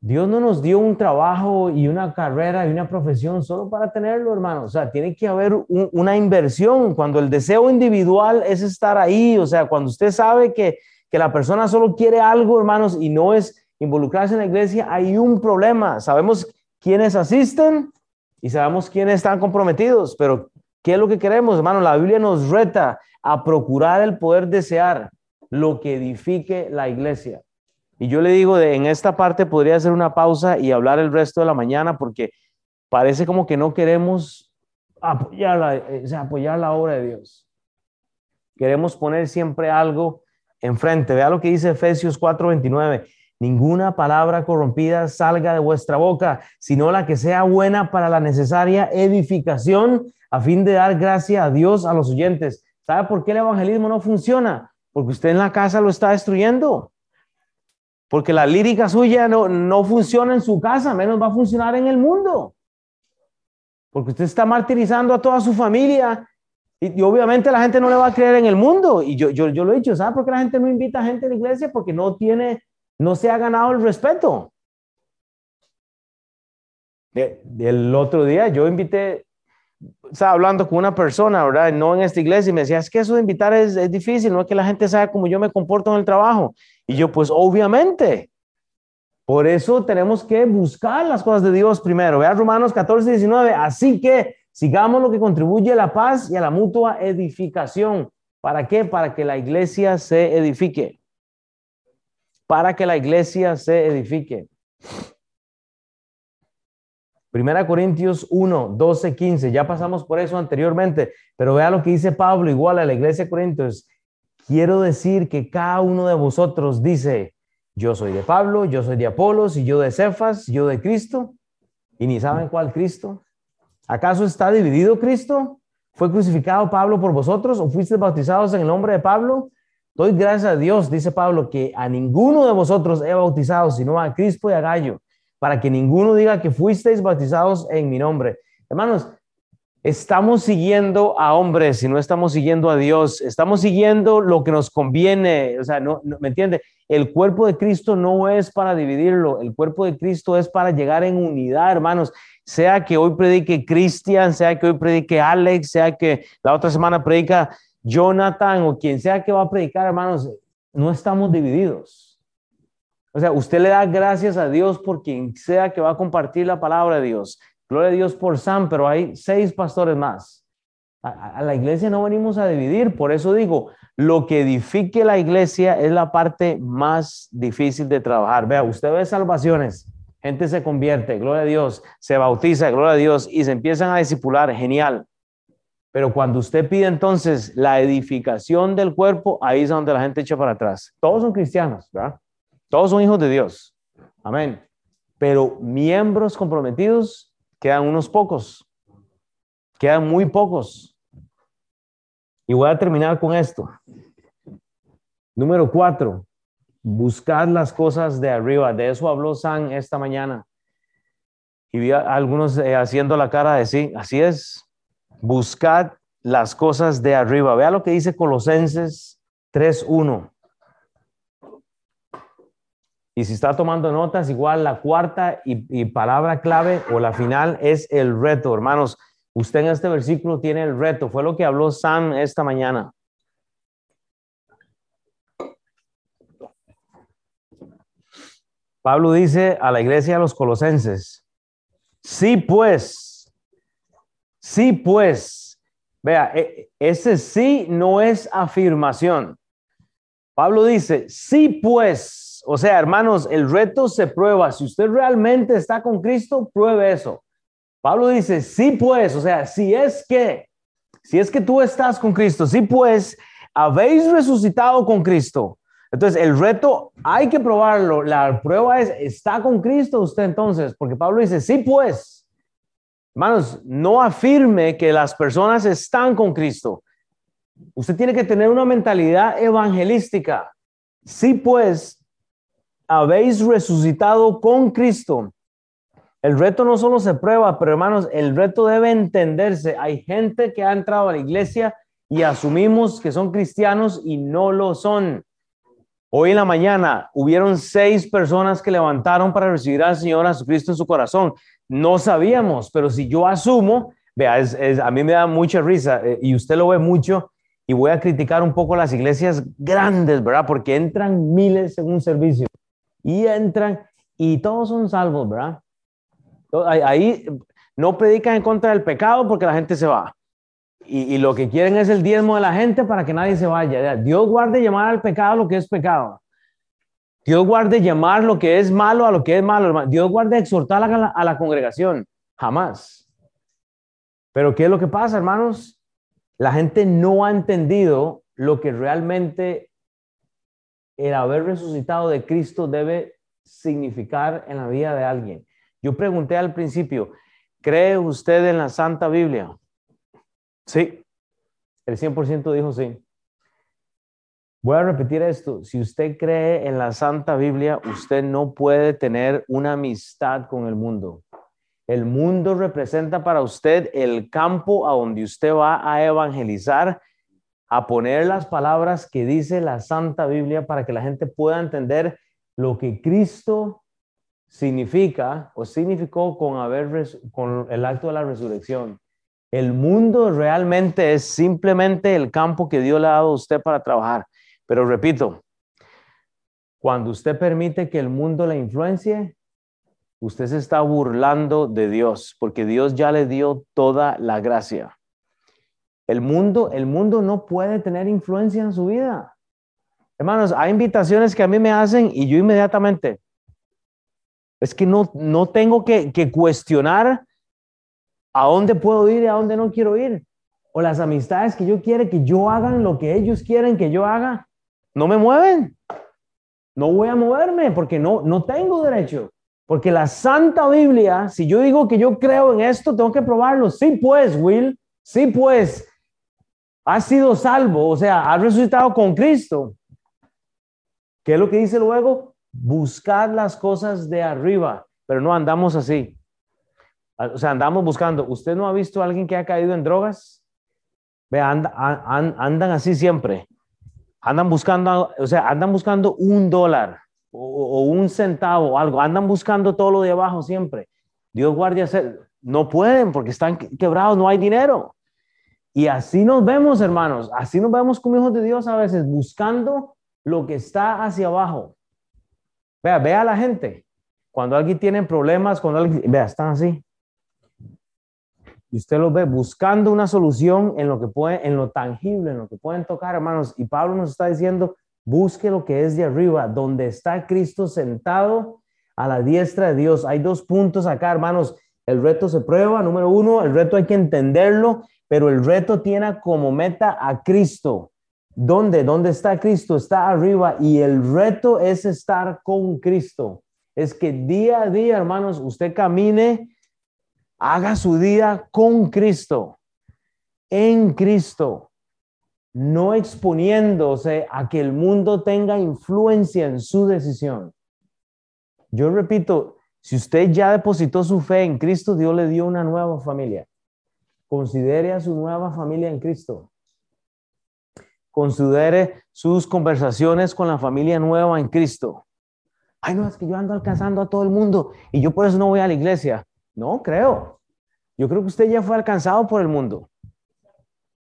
Dios no nos dio un trabajo y una carrera y una profesión solo para tenerlo, hermano. O sea, tiene que haber una inversión. Cuando el deseo individual es estar ahí, o sea, cuando usted sabe que, que la persona solo quiere algo, hermanos, y no es involucrarse en la iglesia, hay un problema. Sabemos quiénes asisten y sabemos quiénes están comprometidos, pero ¿qué es lo que queremos, hermano? La Biblia nos reta a procurar el poder desear lo que edifique la iglesia. Y yo le digo, de, en esta parte podría hacer una pausa y hablar el resto de la mañana porque parece como que no queremos apoyar la, eh, apoyar la obra de Dios. Queremos poner siempre algo enfrente. Vea lo que dice Efesios 4:29. Ninguna palabra corrompida salga de vuestra boca, sino la que sea buena para la necesaria edificación a fin de dar gracia a Dios a los oyentes. ¿Sabe por qué el evangelismo no funciona? Porque usted en la casa lo está destruyendo. Porque la lírica suya no, no funciona en su casa, menos va a funcionar en el mundo. Porque usted está martirizando a toda su familia y, obviamente la gente no le va a creer en el mundo. Y yo, yo, yo lo he dicho, ¿sabe por qué la gente no invita a gente a la iglesia? Porque no tiene, no se ha ganado el respeto. el otro día yo invité, estaba hablando con una persona, ¿verdad? No en esta iglesia y me decía, es que eso de invitar es, difícil, no es que la gente sabe cómo yo me comporto en el trabajo. Y yo, pues obviamente, por eso tenemos que buscar las cosas de Dios primero. Vea Romanos 14, 19. Así que sigamos lo que contribuye a la paz y a la mutua edificación. ¿Para qué? Para que la iglesia se edifique. Para que la iglesia se edifique. Primera Corintios 1, 12, 15. Ya pasamos por eso anteriormente, pero vea lo que dice Pablo igual a la iglesia de Corintios. Quiero decir que cada uno de vosotros dice, yo soy de Pablo, yo soy de Apolos y yo de Cefas, yo de Cristo, y ni saben cuál Cristo. ¿Acaso está dividido Cristo? ¿Fue crucificado Pablo por vosotros o fuisteis bautizados en el nombre de Pablo? Doy gracias a Dios, dice Pablo, que a ninguno de vosotros he bautizado, sino a Cristo y a Gallo, para que ninguno diga que fuisteis bautizados en mi nombre. Hermanos, estamos siguiendo a hombres y no estamos siguiendo a Dios, estamos siguiendo lo que nos conviene, o sea, no, ¿me entiende? El cuerpo de Cristo no es para dividirlo, el cuerpo de Cristo es para llegar en unidad, hermanos. Sea que hoy predique Cristian, sea que hoy predique Alex, sea que la otra semana predica Jonathan o quien sea que va a predicar, hermanos, no estamos divididos. O sea, usted le da gracias a Dios por quien sea que va a compartir la palabra de Dios. Gloria a Dios por Sam, pero hay seis pastores más. A, la iglesia no venimos a dividir, por eso digo, lo que edifique la iglesia es la parte más difícil de trabajar. Vea, usted ve salvaciones, gente se convierte, gloria a Dios, se bautiza, gloria a Dios, y se empiezan a discipular, genial. Pero cuando usted pide entonces la edificación del cuerpo, ahí es donde la gente echa para atrás. Todos son cristianos, ¿verdad? Todos son hijos de Dios. Amén. Pero miembros comprometidos Quedan unos pocos. Quedan muy pocos. Y voy a terminar con esto. Número cuatro, buscar las cosas de arriba. De eso habló San esta mañana. Y vi a algunos eh, haciendo la cara de sí. Así es. Buscad las cosas de arriba. Vea lo que dice Colosenses 3.1. Y si está tomando notas, igual la cuarta y, palabra clave o la final es el reto, hermanos. Usted en este versículo tiene el reto. Fue lo que habló Sam esta mañana. Pablo dice a la iglesia de los colosenses, sí pues, sí pues, vea, e, ese sí no es afirmación. Pablo dice, sí pues, o sea, hermanos, el reto se prueba. Si usted realmente está con Cristo, pruebe eso. Pablo dice, sí pues, o sea, si es que, si es que tú estás con Cristo, sí pues, habéis resucitado con Cristo. Entonces, el reto hay que probarlo. La prueba es, ¿está con Cristo usted entonces? Porque Pablo dice, sí, pues. Hermanos, no afirme que las personas están con Cristo. Usted tiene que tener una mentalidad evangelística. Sí, pues, habéis resucitado con Cristo. El reto no solo se prueba, pero hermanos, el reto debe entenderse. Hay gente que ha entrado a la iglesia y asumimos que son cristianos y no lo son. Hoy en la mañana hubieron seis personas que levantaron para recibir al Señor Jesucristo en su corazón. No sabíamos, pero si yo asumo, vea, a mí me da mucha risa eh, y usted lo ve mucho y voy a criticar un poco las iglesias grandes, ¿verdad? Porque entran miles en un servicio y entran y todos son salvos, ¿verdad? Ahí no predican en contra del pecado porque la gente se va. Y, lo que quieren es el diezmo de la gente para que nadie se vaya. Dios guarde llamar al pecado lo que es pecado. Dios guarde llamar lo que es malo a lo que es malo. Dios guarde exhortar a la, a la congregación. Jamás. Pero ¿qué es lo que pasa, hermanos? La gente no ha entendido lo que realmente el haber resucitado de Cristo debe significar en la vida de alguien. Yo pregunté al principio, ¿cree usted en la Santa Biblia? Sí, el 100% dijo sí. Voy a repetir esto. Si usted cree en la Santa Biblia, usted no puede tener una amistad con el mundo. El mundo representa para usted el campo a donde usted va a evangelizar, a poner las palabras que dice la Santa Biblia para que la gente pueda entender lo que Cristo significa o significó con, haber, con el acto de la resurrección. El mundo realmente es simplemente el campo que Dios le ha dado a usted para trabajar. Pero repito, cuando usted permite que el mundo le influencie, usted se está burlando de Dios, porque Dios ya le dio toda la gracia. El mundo, el mundo no puede tener influencia en su vida. Hermanos, hay invitaciones que a mí me hacen y yo inmediatamente, es que no, no tengo que, cuestionar a dónde puedo ir y a dónde no quiero ir. O las amistades que yo quiero que yo hagan lo que ellos quieren que yo haga, no me mueven. No voy a moverme porque no, no tengo derecho. Porque la Santa Biblia, si yo digo que yo creo en esto, tengo que probarlo. Sí, pues, Will, sí, pues, has sido salvo, o sea, has resucitado con Cristo. ¿Qué es lo que dice luego? Buscar las cosas de arriba, pero no andamos así. O sea, andamos buscando. ¿Usted no ha visto a alguien que ha caído en drogas? Ve, andan así siempre. Andan buscando, o sea, andan buscando un dólar o, un centavo o algo. Andan buscando todo lo de abajo siempre. Dios guardia, no pueden porque están quebrados, no hay dinero. Y así nos vemos, hermanos. Así nos vemos como hijos de Dios a veces, buscando lo que está hacia abajo. Vea, vea la gente. Cuando alguien tiene problemas, cuando alguien, vea, están así y usted lo ve buscando una solución en lo que puede, en lo tangible, en lo que pueden tocar, hermanos. Y Pablo nos está diciendo, busque lo que es de arriba, donde está Cristo sentado a la diestra de Dios. Hay dos puntos acá, hermanos. El reto se prueba, número uno, el reto hay que entenderlo, pero el reto tiene como meta a Cristo. ¿Dónde? ¿Dónde está Cristo? Está arriba y el reto es estar con Cristo. Es que día a día, hermanos, usted camine Haga su día con Cristo, en Cristo, no exponiéndose a que el mundo tenga influencia en su decisión. Yo repito, si usted ya depositó su fe en Cristo, Dios le dio una nueva familia. Considere a su nueva familia en Cristo. Considere sus conversaciones con la familia nueva en Cristo. Ay, no, es que yo ando alcanzando a todo el mundo y yo por eso no voy a la iglesia. No creo. Yo creo que usted ya fue alcanzado por el mundo.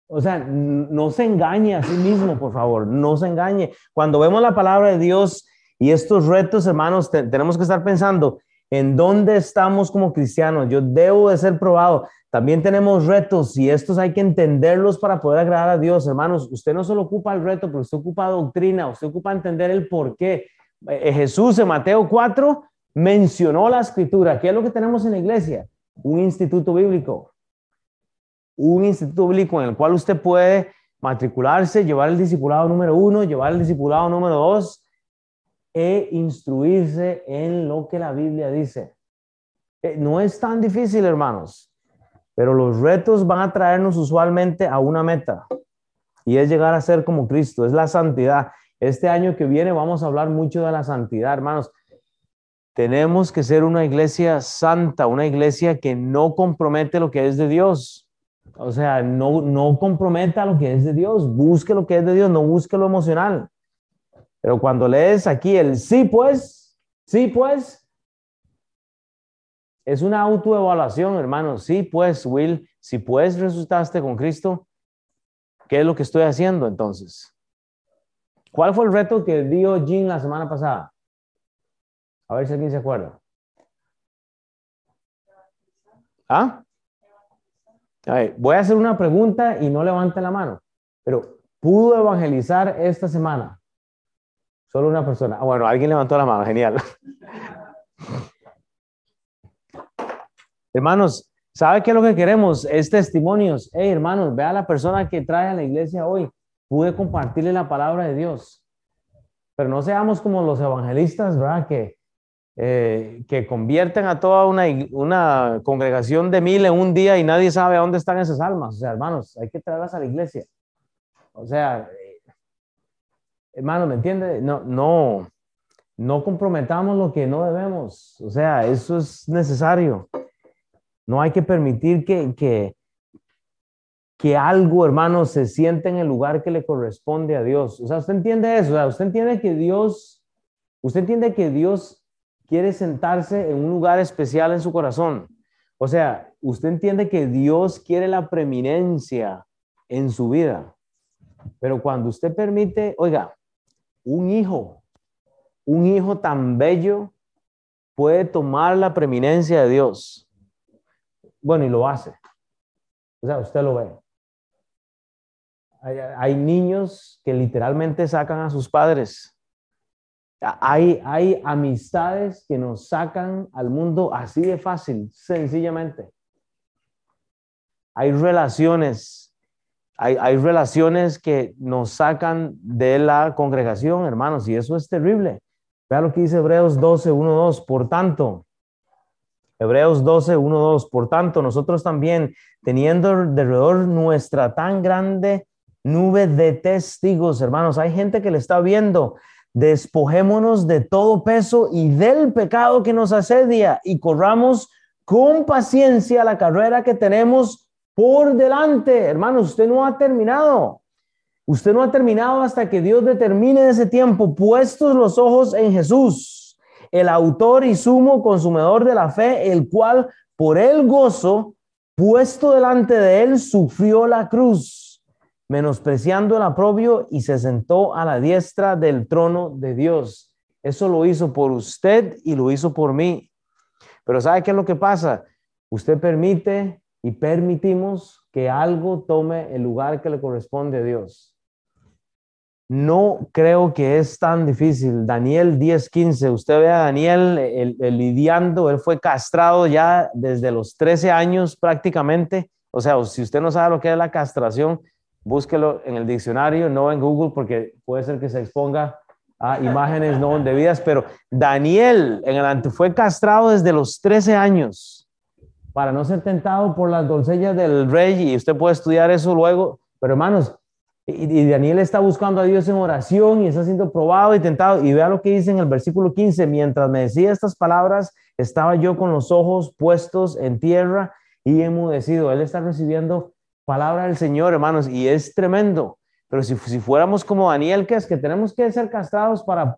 O sea, no se engañe a sí mismo, por favor, no se engañe. Cuando vemos la palabra de Dios Y estos retos, hermanos, tenemos que estar pensando en dónde estamos como cristianos. Yo debo de ser probado. También tenemos retos y estos hay que entenderlos para poder agradar a Dios. Hermanos, usted no solo ocupa el reto, pero usted ocupa doctrina, usted ocupa entender el por qué. Eh, Jesús en Mateo 4 mencionó la escritura. ¿Qué es lo que tenemos en la iglesia? Un instituto bíblico. Un instituto bíblico en el cual usted puede matricularse, llevar el discipulado número uno, llevar el discipulado número dos e instruirse en lo que la Biblia dice. Eh, no es tan difícil, hermanos, pero los retos van a traernos usualmente a una meta y es llegar a ser como Cristo, es la santidad. Este año que viene vamos a hablar mucho de la santidad, hermanos. Tenemos que ser una iglesia santa, una iglesia que no compromete lo que es de Dios. O sea, no, no comprometa lo que es de Dios, busque lo que es de Dios, no busque lo emocional. Pero cuando lees aquí el sí, pues, sí, pues, es una autoevaluación, hermano. Sí, pues, Will, si pues resucitaste con Cristo, ¿qué es lo que estoy haciendo entonces? ¿Cuál fue el reto que dio Jean la semana pasada? A ver si alguien se acuerda. ¿Ah? voy a hacer una pregunta y no levante la mano, pero ¿pudo evangelizar esta semana? Solo una persona. Ah, bueno, alguien levantó la mano, genial. hermanos, ¿sabe qué es lo que queremos? Es testimonios. Hey, hermanos, vea a la persona que trae a la iglesia hoy. Pude compartirle la palabra de Dios. Pero no seamos como los evangelistas, ¿verdad? Que eh, que convierten a toda una, una congregación de mil en un día y nadie sabe dónde están esas almas. O sea, hermanos, hay que traerlas a la iglesia. O sea, eh, hermano, ¿me entiende? No, no, no comprometamos lo que no debemos. O sea, eso es necesario. No hay que permitir que, que, que algo, hermano, se siente en el lugar que le corresponde a Dios. O sea, usted entiende eso. O sea, usted entiende que Dios, usted entiende que Dios quiere sentarse en un lugar especial en su corazón. O sea, usted entiende que Dios quiere la preeminencia en su vida. Pero cuando usted permite, oiga, un hijo, un hijo tan bello puede tomar la preeminencia de Dios. Bueno, y lo hace. O sea, usted lo ve. Hay, niños que literalmente sacan a sus padres hay, hay amistades que nos sacan al mundo así de fácil, sencillamente. Hay relaciones, hay, hay relaciones que nos sacan de la congregación, hermanos, y eso es terrible. Vea lo que dice Hebreos 12, 1, 2. Por tanto, Hebreos 12, 1, 2. Por tanto, nosotros también, teniendo alrededor nuestra tan grande nube de testigos, hermanos, hay gente que le está viendo despojémonos de todo peso y del pecado que nos asedia y corramos con paciencia la carrera que tenemos por delante. Hermanos, usted no ha terminado. Usted no ha terminado hasta que Dios determine ese tiempo, puestos los ojos en Jesús, el autor y sumo consumidor de la fe, el cual por el gozo puesto delante de él sufrió la cruz menospreciando el aprobio y se sentó a la diestra del trono de Dios. Eso lo hizo por usted y lo hizo por mí. Pero ¿sabe qué es lo que pasa? Usted permite y permitimos que algo tome el lugar que le corresponde a Dios. No creo que es tan difícil. Daniel 10:15, usted ve a Daniel el, lidiando, él fue castrado ya desde los 13 años prácticamente. O sea, si usted no sabe lo que es la castración, búsquelo en el diccionario, no en Google, porque puede ser que se exponga a imágenes no debidas, pero Daniel en el fue castrado desde los 13 años para no ser tentado por las doncellas del rey y usted puede estudiar eso luego, pero hermanos, y, Daniel está buscando a Dios en oración y está siendo probado y tentado y vea lo que dice en el versículo 15, mientras me decía estas palabras, estaba yo con los ojos puestos en tierra y enmudecido. Él está recibiendo palabra del Señor, hermanos, y es tremendo. Pero si, si fuéramos como Daniel, que es que tenemos que ser castrados para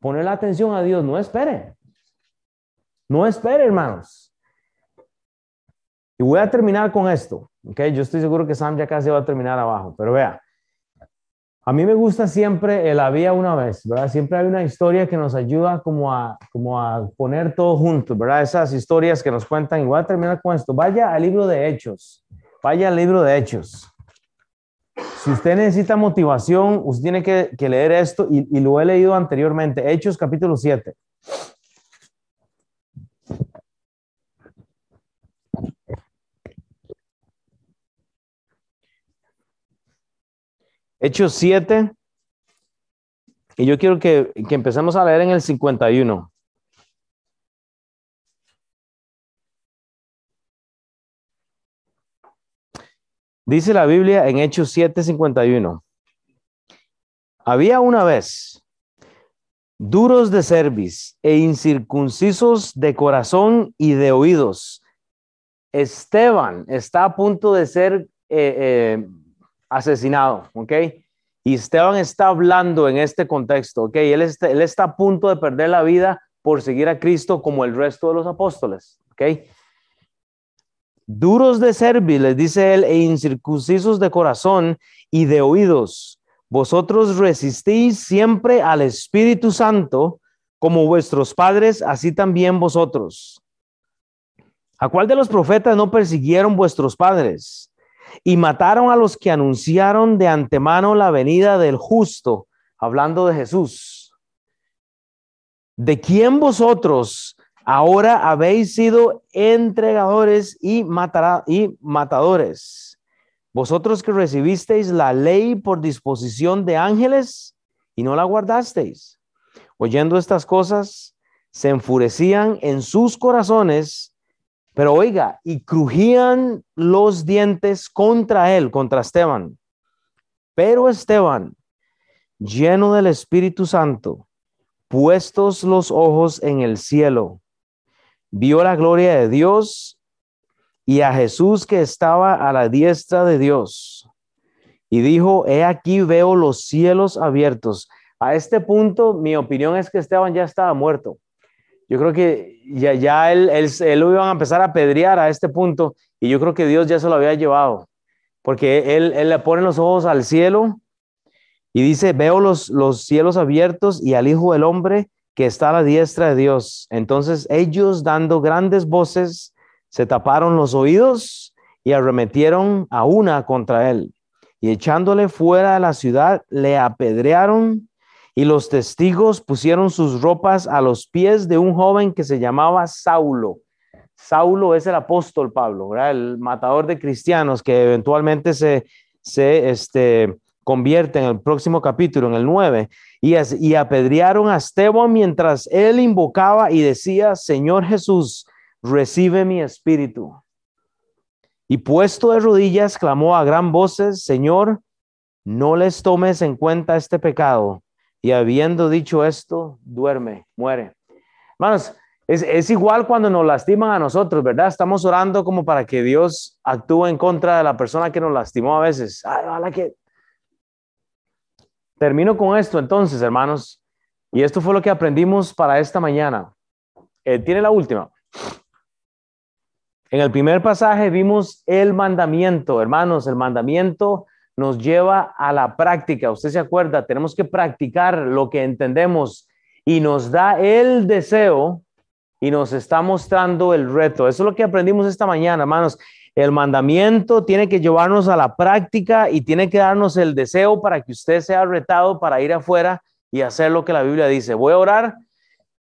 poner la atención a Dios, no espere. No espere, hermanos. Y voy a terminar con esto, ¿ok? Yo estoy seguro que Sam ya casi va a terminar abajo, pero vea. A mí me gusta siempre el había una vez, ¿verdad? Siempre hay una historia que nos ayuda como a, como a poner todo junto, ¿verdad? Esas historias que nos cuentan. Y voy a terminar con esto. Vaya al libro de Hechos. Vaya al libro de Hechos. Si usted necesita motivación, usted tiene que, leer esto y, y, lo he leído anteriormente. Hechos capítulo 7. Hechos 7. Y yo quiero que, que empecemos a leer en el 51. Dice la Biblia en Hechos 7:51. Había una vez duros de cerviz e incircuncisos de corazón y de oídos. Esteban está a punto de ser eh, eh, asesinado, ¿ok? Y Esteban está hablando en este contexto, ¿ok? Él está, a punto de perder la vida por seguir a Cristo como el resto de los apóstoles, ¿ok? Duros de cerviz, les dice él, e incircuncisos de corazón y de oídos. Vosotros resistís siempre al Espíritu Santo, como vuestros padres, así también vosotros. ¿A cuál de los profetas no persiguieron vuestros padres? Y mataron a los que anunciaron de antemano la venida del justo, hablando de Jesús. ¿De quién vosotros ahora habéis sido entregadores y, matará, y matadores? Vosotros que recibisteis la ley por disposición de ángeles y no la guardasteis. Oyendo estas cosas, se enfurecían en sus corazones pero oiga, y crujían los dientes contra él, contra Esteban. Pero Esteban, lleno del Espíritu Santo, puestos los ojos en el cielo, vio la gloria de Dios y a Jesús que estaba a la diestra de Dios. Y dijo, he aquí veo los cielos abiertos. A este punto, mi opinión es que Esteban ya estaba muerto yo creo que ya, ya él, él, lo iban a empezar a pedrear a este punto y yo creo que Dios ya se lo había llevado, porque él, él le pone los ojos al cielo y dice, veo los, los cielos abiertos y al Hijo del Hombre que está a la diestra de Dios. Entonces ellos dando grandes voces se taparon los oídos y arremetieron a una contra él y echándole fuera de la ciudad le apedrearon y los testigos pusieron sus ropas a los pies de un joven que se llamaba Saulo. Saulo es el apóstol Pablo, el matador de cristianos que eventualmente se, se este, convierte en el próximo capítulo, en el 9. Y, y apedrearon a Esteban mientras él invocaba y decía, Señor Jesús, recibe mi espíritu. Y puesto de rodillas, clamó a gran voces, Señor, no les tomes en cuenta este pecado. Y habiendo dicho esto, duerme, muere. Hermanos, es, igual cuando nos lastiman a nosotros, ¿verdad? Estamos orando como para que Dios actúe en contra de la persona que nos lastimó a veces. Ay, que... Termino con esto entonces, hermanos. Y esto fue lo que aprendimos para esta mañana. Eh, tiene la última. En el primer pasaje vimos el mandamiento, hermanos, el mandamiento nos lleva a la práctica. Usted se acuerda, tenemos que practicar lo que entendemos y nos da el deseo y nos está mostrando el reto. Eso es lo que aprendimos esta mañana, hermanos. El mandamiento tiene que llevarnos a la práctica y tiene que darnos el deseo para que usted sea retado para ir afuera y hacer lo que la Biblia dice. Voy a orar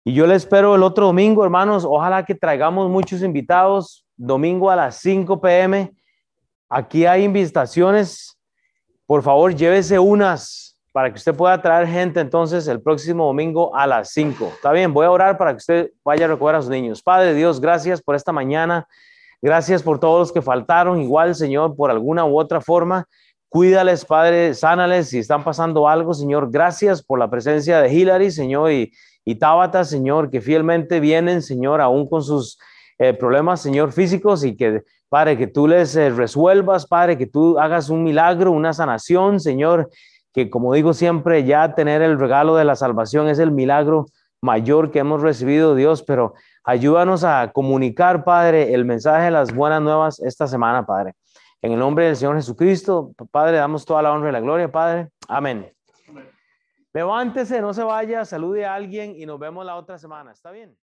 y yo le espero el otro domingo, hermanos. Ojalá que traigamos muchos invitados. Domingo a las 5 pm. Aquí hay invitaciones por favor, llévese unas para que usted pueda traer gente entonces el próximo domingo a las 5. Está bien, voy a orar para que usted vaya a recoger a sus niños. Padre Dios, gracias por esta mañana. Gracias por todos los que faltaron, igual Señor, por alguna u otra forma. Cuídales, Padre, sánales si están pasando algo, Señor. Gracias por la presencia de Hillary, Señor, y, y Tabata, Señor, que fielmente vienen, Señor, aún con sus eh, problemas, Señor, físicos y que Padre, que tú les eh, resuelvas, Padre, que tú hagas un milagro, una sanación, Señor, que como digo siempre, ya tener el regalo de la salvación es el milagro mayor que hemos recibido, Dios, pero ayúdanos a comunicar, Padre, el mensaje de las buenas nuevas esta semana, Padre. En el nombre del Señor Jesucristo, Padre, damos toda la honra y la gloria, Padre. Amén. Levántese, no se vaya, salude a alguien y nos vemos la otra semana. ¿Está bien?